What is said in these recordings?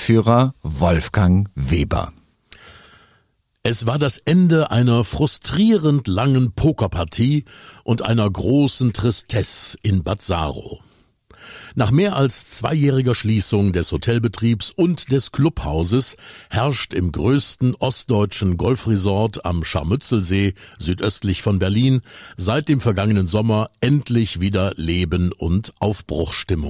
Reiseführer Wolfgang Weber. Es war das Ende einer frustrierend langen Pokerpartie und einer großen Tristesse in Bad Saro. Nach mehr als zweijähriger Schließung des Hotelbetriebs und des Clubhauses herrscht im größten ostdeutschen Golfresort am Scharmützelsee südöstlich von Berlin seit dem vergangenen Sommer endlich wieder Leben und Aufbruchstimmung.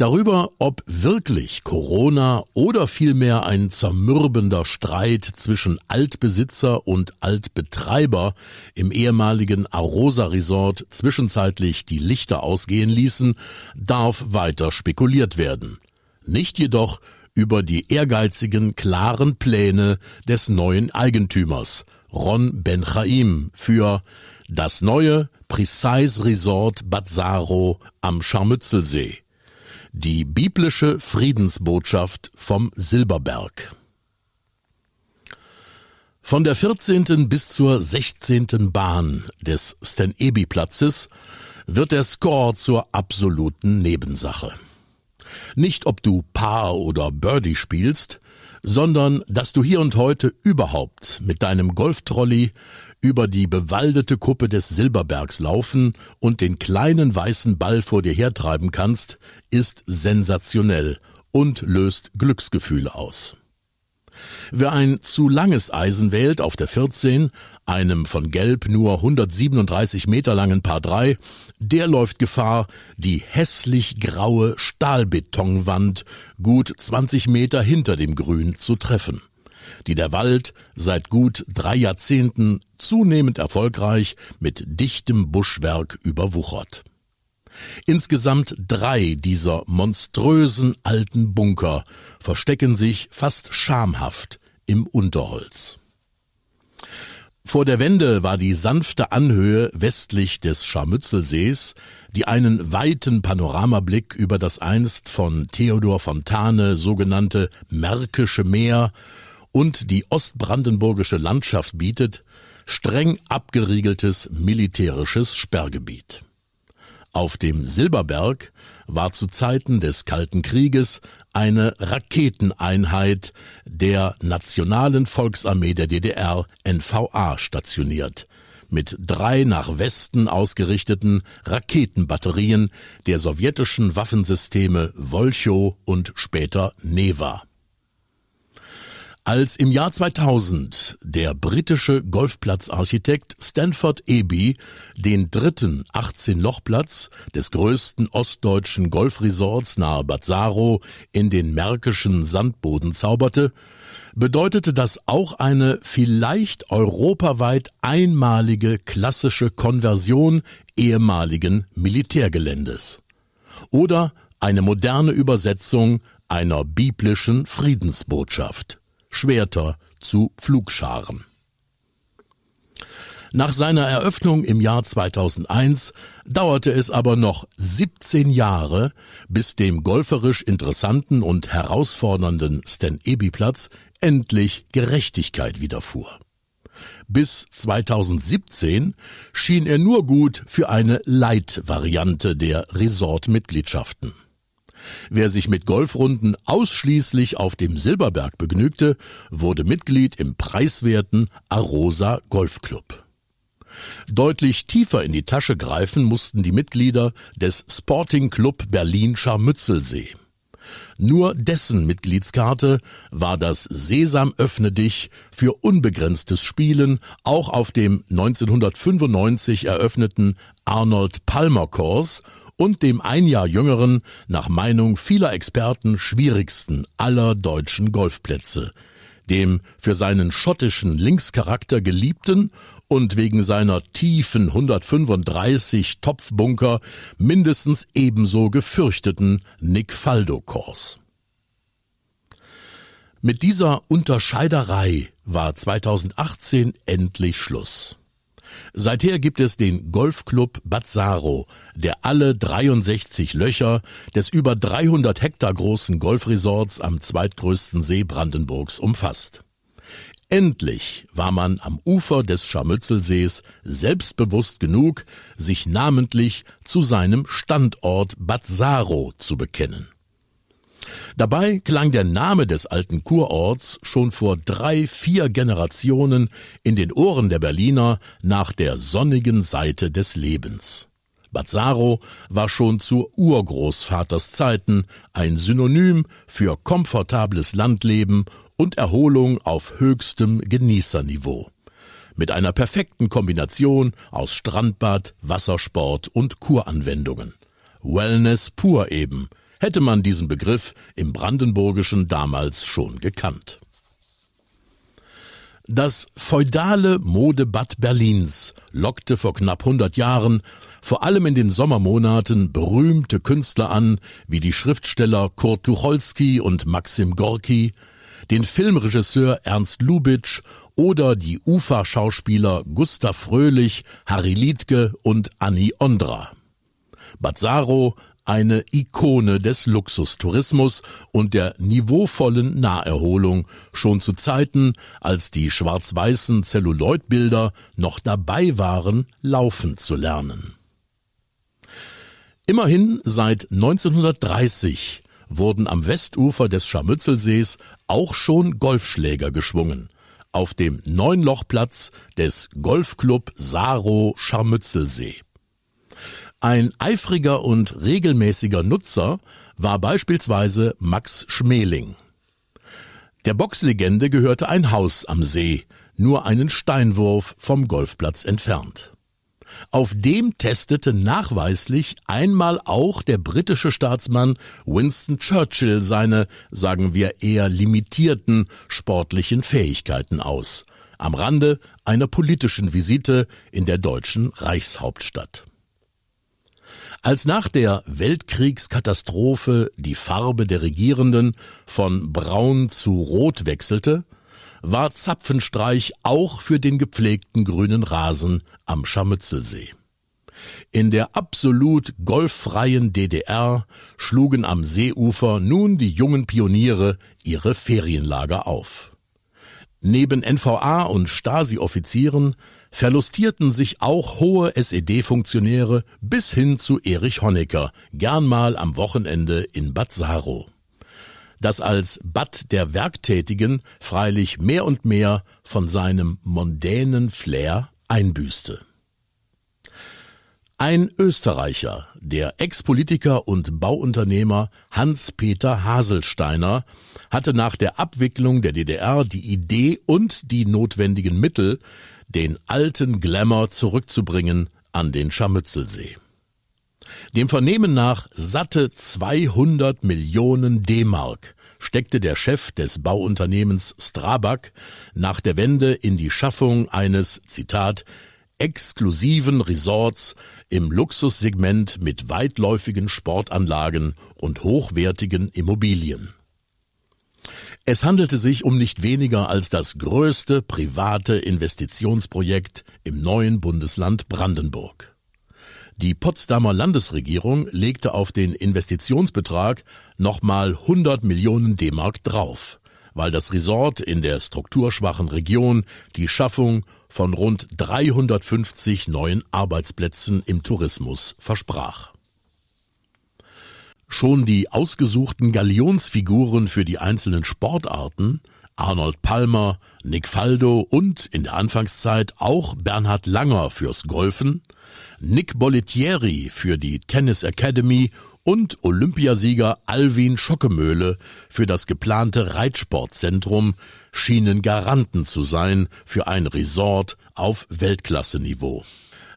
Darüber, ob wirklich Corona oder vielmehr ein zermürbender Streit zwischen Altbesitzer und Altbetreiber im ehemaligen Arosa Resort zwischenzeitlich die Lichter ausgehen ließen, darf weiter spekuliert werden. Nicht jedoch über die ehrgeizigen, klaren Pläne des neuen Eigentümers, Ron Benchaim, für das neue Precise Resort Bad Saro am Scharmützelsee. Die biblische Friedensbotschaft vom Silberberg. Von der 14. bis zur 16. Bahn des Sten-Ebi-Platzes wird der Score zur absoluten Nebensache. Nicht ob du Paar oder Birdie spielst, sondern dass du hier und heute überhaupt mit deinem Golftrolley über die bewaldete Kuppe des Silberbergs laufen und den kleinen weißen Ball vor dir hertreiben kannst, ist sensationell und löst Glücksgefühle aus. Wer ein zu langes Eisen wählt auf der 14, einem von Gelb nur 137 Meter langen Paar 3, der läuft Gefahr, die hässlich graue Stahlbetonwand gut 20 Meter hinter dem Grün zu treffen die der Wald seit gut drei Jahrzehnten zunehmend erfolgreich mit dichtem Buschwerk überwuchert. Insgesamt drei dieser monströsen alten Bunker verstecken sich fast schamhaft im Unterholz. Vor der Wende war die sanfte Anhöhe westlich des Scharmützelsees, die einen weiten Panoramablick über das einst von Theodor Fontane sogenannte Märkische Meer und die ostbrandenburgische Landschaft bietet, streng abgeriegeltes militärisches Sperrgebiet. Auf dem Silberberg war zu Zeiten des Kalten Krieges eine Raketeneinheit der Nationalen Volksarmee der DDR NVA stationiert, mit drei nach Westen ausgerichteten Raketenbatterien der sowjetischen Waffensysteme Volcho und später Neva. Als im Jahr 2000 der britische Golfplatzarchitekt Stanford Eby den dritten 18-Lochplatz des größten ostdeutschen Golfresorts nahe Bad Saro in den märkischen Sandboden zauberte, bedeutete das auch eine vielleicht europaweit einmalige klassische Konversion ehemaligen Militärgeländes oder eine moderne Übersetzung einer biblischen Friedensbotschaft. Schwerter zu Pflugscharen. Nach seiner Eröffnung im Jahr 2001 dauerte es aber noch 17 Jahre, bis dem golferisch interessanten und herausfordernden Stan Eby Platz endlich Gerechtigkeit widerfuhr. Bis 2017 schien er nur gut für eine Light-Variante der Resort-Mitgliedschaften. Wer sich mit Golfrunden ausschließlich auf dem Silberberg begnügte, wurde Mitglied im preiswerten Arosa Golfclub. Deutlich tiefer in die Tasche greifen mussten die Mitglieder des Sporting Club Berlin Scharmützelsee. Nur dessen Mitgliedskarte war das Sesam öffne dich für unbegrenztes Spielen auch auf dem 1995 eröffneten Arnold Palmer Course und dem ein Jahr jüngeren, nach Meinung vieler Experten schwierigsten aller deutschen Golfplätze, dem für seinen schottischen Linkscharakter geliebten und wegen seiner tiefen 135 Topfbunker mindestens ebenso gefürchteten Nick Faldo Kurs. Mit dieser Unterscheiderei war 2018 endlich Schluss. Seither gibt es den Golfclub Bazzaro, der alle 63 Löcher des über 300 Hektar großen Golfresorts am zweitgrößten See Brandenburgs umfasst. Endlich war man am Ufer des Scharmützelsees selbstbewusst genug, sich namentlich zu seinem Standort Bazzaro zu bekennen. Dabei klang der Name des alten Kurorts schon vor drei, vier Generationen in den Ohren der Berliner nach der sonnigen Seite des Lebens. Bazzaro war schon zu Urgroßvaters Zeiten ein Synonym für komfortables Landleben und Erholung auf höchstem Genießerniveau. Mit einer perfekten Kombination aus Strandbad, Wassersport und Kuranwendungen. Wellness pur eben, hätte man diesen Begriff im Brandenburgischen damals schon gekannt. Das feudale Modebad Berlins lockte vor knapp 100 Jahren vor allem in den Sommermonaten berühmte Künstler an, wie die Schriftsteller Kurt Tucholsky und Maxim Gorki, den Filmregisseur Ernst Lubitsch oder die Ufa-Schauspieler Gustav Fröhlich, Harry Liedke und Annie Ondra. Bazzaro eine Ikone des Luxustourismus und der niveauvollen Naherholung, schon zu Zeiten, als die schwarz-weißen Zelluloidbilder noch dabei waren, laufen zu lernen. Immerhin seit 1930 wurden am Westufer des Scharmützelsees auch schon Golfschläger geschwungen, auf dem Neunlochplatz des Golfclub Saro Scharmützelsee. Ein eifriger und regelmäßiger Nutzer war beispielsweise Max Schmeling. Der Boxlegende gehörte ein Haus am See, nur einen Steinwurf vom Golfplatz entfernt. Auf dem testete nachweislich einmal auch der britische Staatsmann Winston Churchill seine, sagen wir eher limitierten sportlichen Fähigkeiten aus, am Rande einer politischen Visite in der deutschen Reichshauptstadt. Als nach der Weltkriegskatastrophe die Farbe der Regierenden von braun zu rot wechselte, war Zapfenstreich auch für den gepflegten grünen Rasen am Scharmützelsee. In der absolut golffreien DDR schlugen am Seeufer nun die jungen Pioniere ihre Ferienlager auf. Neben NVA und Stasi-Offizieren verlustierten sich auch hohe SED-Funktionäre bis hin zu Erich Honecker, gern mal am Wochenende in Bad Saro. Das als Bad der Werktätigen freilich mehr und mehr von seinem mondänen Flair einbüßte. Ein Österreicher, der Ex-Politiker und Bauunternehmer Hans-Peter Haselsteiner, hatte nach der Abwicklung der DDR die Idee und die notwendigen Mittel, den alten Glamour zurückzubringen an den Scharmützelsee. Dem Vernehmen nach satte 200 Millionen D-Mark steckte der Chef des Bauunternehmens Strabag nach der Wende in die Schaffung eines, Zitat, exklusiven Resorts im Luxussegment mit weitläufigen Sportanlagen und hochwertigen Immobilien. Es handelte sich um nicht weniger als das größte private Investitionsprojekt im neuen Bundesland Brandenburg. Die Potsdamer Landesregierung legte auf den Investitionsbetrag nochmal 100 Millionen D-Mark drauf weil das Resort in der strukturschwachen Region die Schaffung von rund 350 neuen Arbeitsplätzen im Tourismus versprach. Schon die ausgesuchten Galionsfiguren für die einzelnen Sportarten Arnold Palmer, Nick Faldo und in der Anfangszeit auch Bernhard Langer fürs Golfen, Nick Bollettieri für die Tennis Academy und Olympiasieger Alwin Schockemöhle für das geplante Reitsportzentrum schienen Garanten zu sein für ein Resort auf Weltklasseniveau.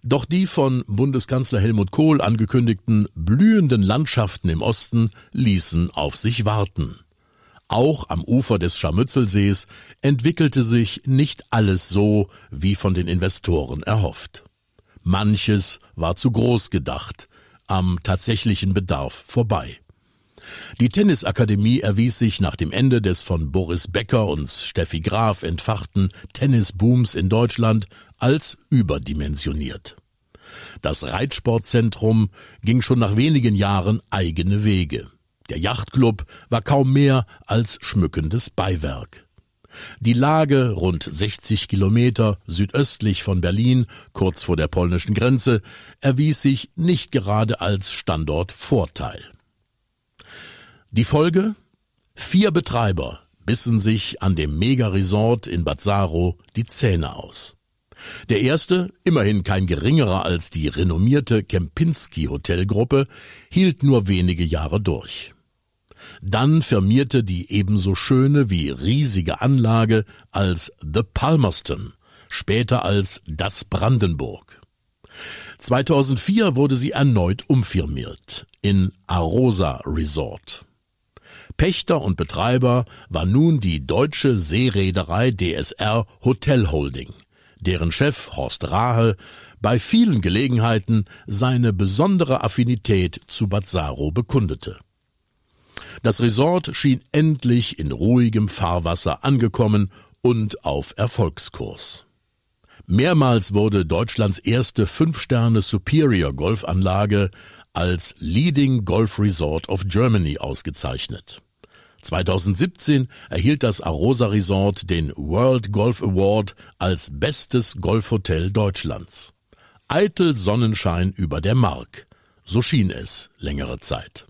Doch die von Bundeskanzler Helmut Kohl angekündigten blühenden Landschaften im Osten ließen auf sich warten. Auch am Ufer des Scharmützelsees entwickelte sich nicht alles so, wie von den Investoren erhofft. Manches war zu groß gedacht, am tatsächlichen Bedarf vorbei. Die Tennisakademie erwies sich nach dem Ende des von Boris Becker und Steffi Graf entfachten Tennisbooms in Deutschland als überdimensioniert. Das Reitsportzentrum ging schon nach wenigen Jahren eigene Wege. Der Yachtclub war kaum mehr als schmückendes Beiwerk. Die Lage, rund 60 Kilometer südöstlich von Berlin, kurz vor der polnischen Grenze, erwies sich nicht gerade als Standortvorteil. Die Folge? Vier Betreiber bissen sich an dem Mega-Resort in Bad Saro die Zähne aus. Der erste, immerhin kein geringerer als die renommierte Kempinski Hotelgruppe, hielt nur wenige Jahre durch. Dann firmierte die ebenso schöne wie riesige Anlage als The Palmerston, später als das Brandenburg. 2004 wurde sie erneut umfirmiert in Arosa Resort. Pächter und Betreiber war nun die deutsche Seereederei DSR Hotel Holding, deren Chef Horst Rahe bei vielen Gelegenheiten seine besondere Affinität zu Bazzaro bekundete. Das Resort schien endlich in ruhigem Fahrwasser angekommen und auf Erfolgskurs. Mehrmals wurde Deutschlands erste Fünf-Sterne Superior Golfanlage als Leading Golf Resort of Germany ausgezeichnet. 2017 erhielt das Arosa Resort den World Golf Award als bestes Golfhotel Deutschlands. Eitel Sonnenschein über der Mark. So schien es längere Zeit.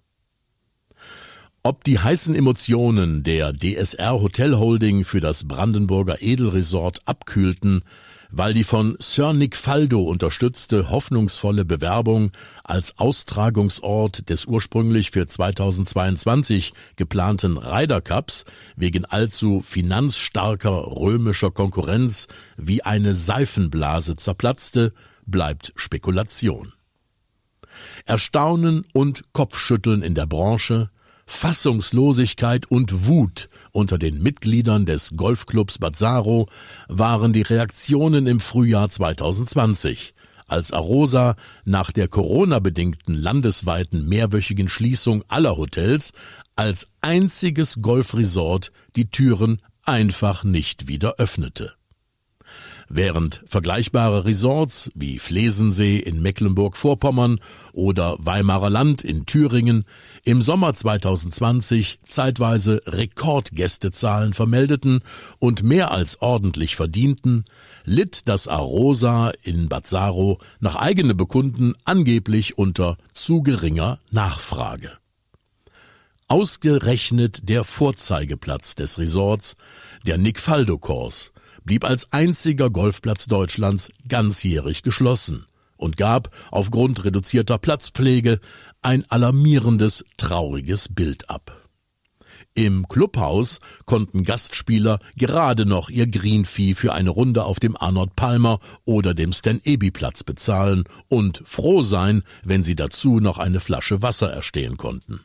Ob die heißen Emotionen der DSR Hotel Holding für das Brandenburger Edelresort abkühlten, weil die von Sir Nick Faldo unterstützte hoffnungsvolle Bewerbung als Austragungsort des ursprünglich für 2022 geplanten Ryder Cups wegen allzu finanzstarker römischer Konkurrenz wie eine Seifenblase zerplatzte, bleibt Spekulation. Erstaunen und Kopfschütteln in der Branche, Fassungslosigkeit und Wut unter den Mitgliedern des Golfclubs Bazzaro waren die Reaktionen im Frühjahr 2020, als Arosa nach der Corona-bedingten landesweiten mehrwöchigen Schließung aller Hotels als einziges Golfresort die Türen einfach nicht wieder öffnete. Während vergleichbare Resorts wie Flesensee in Mecklenburg-Vorpommern oder Weimarer Land in Thüringen im Sommer 2020 zeitweise Rekordgästezahlen vermeldeten und mehr als ordentlich verdienten, litt das Arosa in Bazzaro nach eigenem Bekunden angeblich unter zu geringer Nachfrage. Ausgerechnet der Vorzeigeplatz des Resorts, der Nick Faldo Course, blieb als einziger Golfplatz Deutschlands ganzjährig geschlossen und gab aufgrund reduzierter Platzpflege ein alarmierendes, trauriges Bild ab. Im Clubhaus konnten Gastspieler gerade noch ihr Greenfee für eine Runde auf dem Arnold Palmer oder dem Stan Eby Platz bezahlen und froh sein, wenn sie dazu noch eine Flasche Wasser erstehen konnten.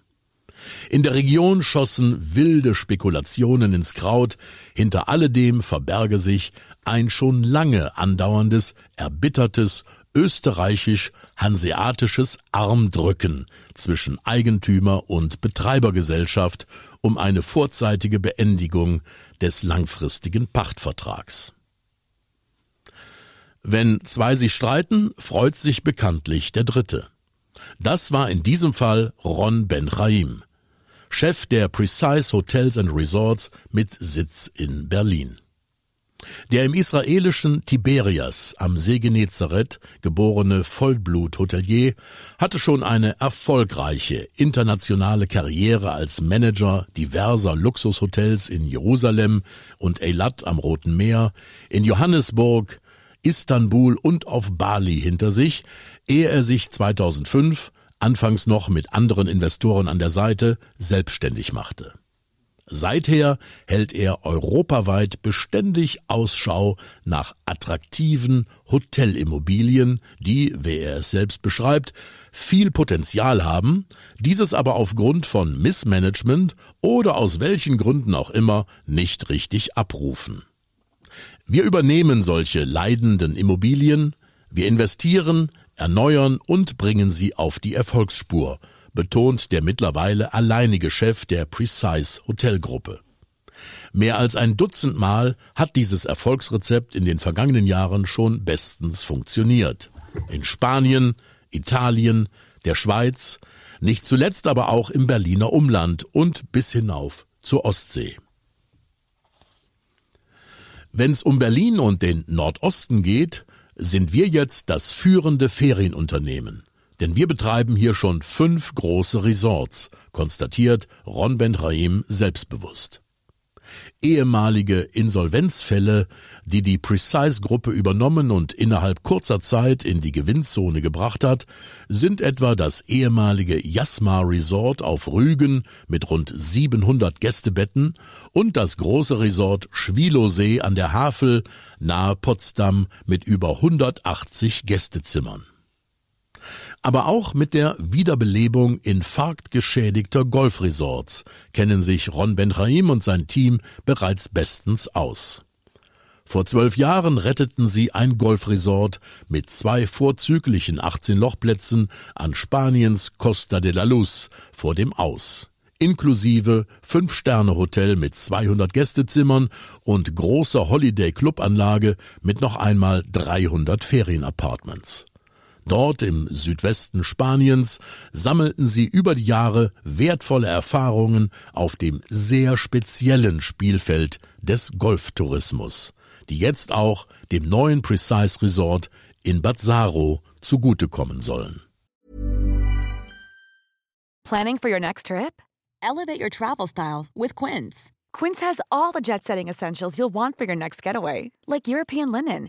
In der Region schossen wilde Spekulationen ins Kraut, hinter alledem verberge sich ein schon lange andauerndes, erbittertes, österreichisch-hanseatisches Armdrücken zwischen Eigentümer und Betreibergesellschaft um eine vorzeitige Beendigung des langfristigen Pachtvertrags. Wenn zwei sich streiten, freut sich bekanntlich der Dritte. Das war in diesem Fall Ron Ben Chaim, Chef der Precise Hotels and Resorts mit Sitz in Berlin. Der im israelischen Tiberias am See Genezareth geborene Vollblut-Hotelier hatte schon eine erfolgreiche internationale Karriere als Manager diverser Luxushotels in Jerusalem und Eilat am Roten Meer, in Johannesburg, Istanbul und auf Bali hinter sich, ehe er sich 2005 anfangs noch mit anderen Investoren an der Seite, selbstständig machte. Seither hält er europaweit beständig Ausschau nach attraktiven Hotelimmobilien, die, wie er es selbst beschreibt, viel Potenzial haben, dieses aber aufgrund von Missmanagement oder aus welchen Gründen auch immer nicht richtig abrufen. Wir übernehmen solche leidenden Immobilien, wir investieren, erneuern und bringen sie auf die Erfolgsspur, betont der mittlerweile alleinige Chef der Precise Hotelgruppe. Mehr als ein Dutzend Mal hat dieses Erfolgsrezept in den vergangenen Jahren schon bestens funktioniert. In Spanien, Italien, der Schweiz, nicht zuletzt aber auch im Berliner Umland und bis hinauf zur Ostsee. Wenn es um Berlin und den Nordosten geht, sind wir jetzt das führende Ferienunternehmen. Denn wir betreiben hier schon fünf große Resorts, konstatiert Ron Bendraim selbstbewusst. Ehemalige Insolvenzfälle, die die Precise-Gruppe übernommen und innerhalb kurzer Zeit in die Gewinnzone gebracht hat, sind etwa das ehemalige Jasmar Resort auf Rügen mit rund 700 Gästebetten und das große Resort Schwilosee an der Havel nahe Potsdam mit über 180 Gästezimmern aber auch mit der Wiederbelebung infarktgeschädigter Golfresorts kennen sich Ron Benchaim und sein Team bereits bestens aus. Vor zwölf Jahren retteten sie ein Golfresort mit zwei vorzüglichen 18-Lochplätzen an Spaniens Costa de la Luz vor dem Aus inklusive Fünf-Sterne-Hotel mit 200 Gästezimmern und großer Holiday-Club-Anlage mit noch einmal 300 Ferienapartments. Dort im Südwesten Spaniens sammelten sie über die Jahre wertvolle Erfahrungen auf dem sehr speziellen Spielfeld des Golftourismus, die jetzt auch dem neuen Precise Resort in Bad Saro zugutekommen sollen. Planning for your next trip? Elevate your travel style with Quince. Quince has all the jet-setting essentials you'll want for your next getaway, like European linen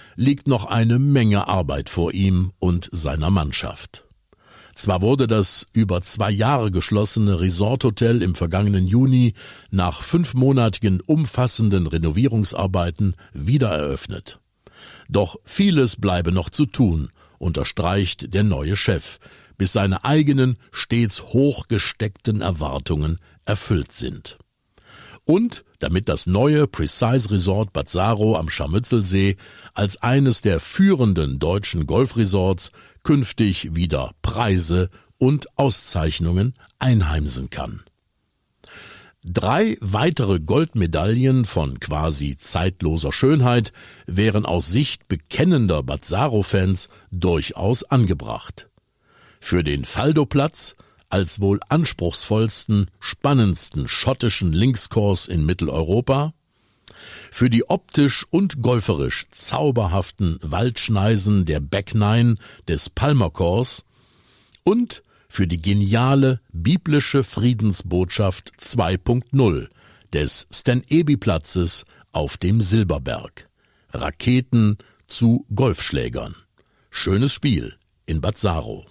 liegt noch eine Menge Arbeit vor ihm und seiner Mannschaft. Zwar wurde das über zwei Jahre geschlossene Resorthotel im vergangenen Juni nach fünfmonatigen umfassenden Renovierungsarbeiten wieder eröffnet. Doch vieles bleibe noch zu tun, unterstreicht der neue Chef, bis seine eigenen stets hochgesteckten Erwartungen erfüllt sind. Und damit das neue Precise Resort Bad Saro am Scharmützelsee als eines der führenden deutschen Golfresorts künftig wieder Preise und Auszeichnungen einheimsen kann. Drei weitere Goldmedaillen von quasi zeitloser Schönheit wären aus Sicht bekennender Bazzaro-Fans durchaus angebracht. Für den Faldo-Platz als wohl anspruchsvollsten, spannendsten schottischen Linkskurs in Mitteleuropa, für die optisch und golferisch zauberhaften Waldschneisen der Back Nine des Palmerkors und für die geniale biblische Friedensbotschaft 2.0 des Stan-Ebi-Platzes auf dem Silberberg. Raketen zu Golfschlägern. Schönes Spiel in Bad.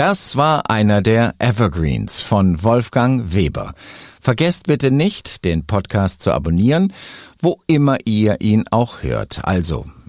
Das war einer der Evergreens von Wolfgang Weber. Vergesst bitte nicht, den Podcast zu abonnieren, wo immer ihr ihn auch hört. Also